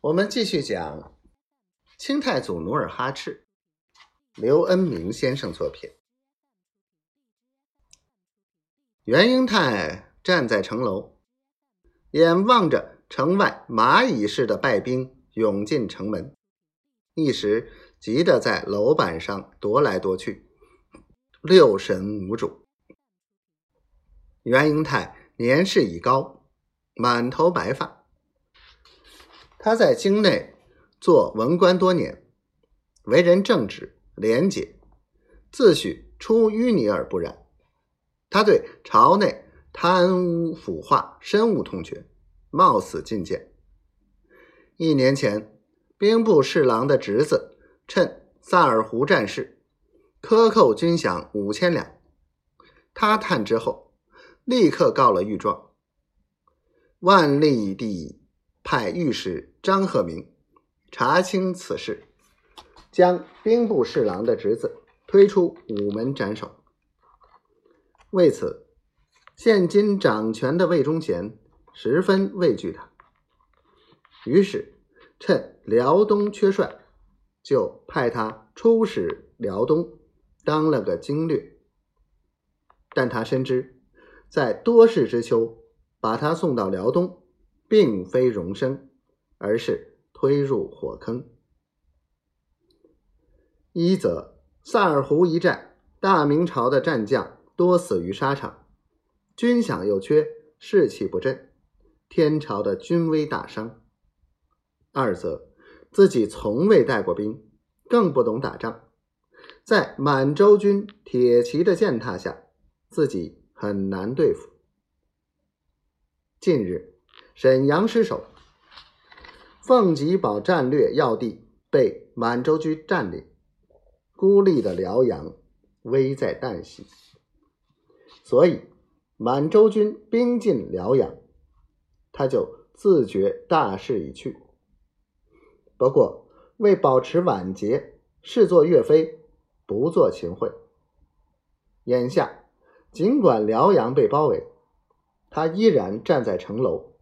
我们继续讲清太祖努尔哈赤，刘恩明先生作品。袁英泰站在城楼，眼望着城外蚂蚁似的败兵涌进城门，一时急得在楼板上踱来踱去，六神无主。袁英泰年事已高，满头白发。他在京内做文官多年，为人正直廉洁，自诩出淤泥而不染。他对朝内贪污腐化深恶痛绝，冒死进谏。一年前，兵部侍郎的侄子趁萨尔湖战事，克扣军饷五千两。他探知后，立刻告了御状。万历帝派御史张鹤鸣查清此事，将兵部侍郎的侄子推出午门斩首。为此，现今掌权的魏忠贤十分畏惧他，于是趁辽东缺帅，就派他出使辽东，当了个经略。但他深知，在多事之秋，把他送到辽东，并非荣升，而是推入火坑。一则萨尔湖一战，大明朝的战将。多死于沙场，军饷又缺，士气不振，天朝的军威大伤。二则自己从未带过兵，更不懂打仗，在满洲军铁骑的践踏下，自己很难对付。近日，沈阳失守，凤吉堡战略要地被满洲军占领，孤立的辽阳危在旦夕。所以，满洲军兵进辽阳，他就自觉大势已去。不过，为保持晚节，视作岳飞，不做秦桧。眼下，尽管辽阳被包围，他依然站在城楼，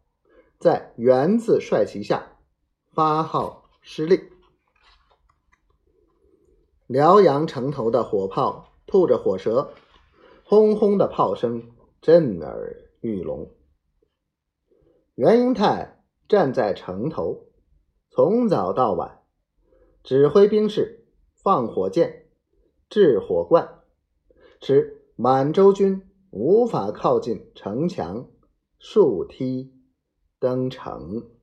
在元字帅旗下发号施令。辽阳城头的火炮吐着火舌。轰轰的炮声震耳欲聋。袁英泰站在城头，从早到晚指挥兵士放火箭、掷火罐，使满洲军无法靠近城墙、竖梯、登城。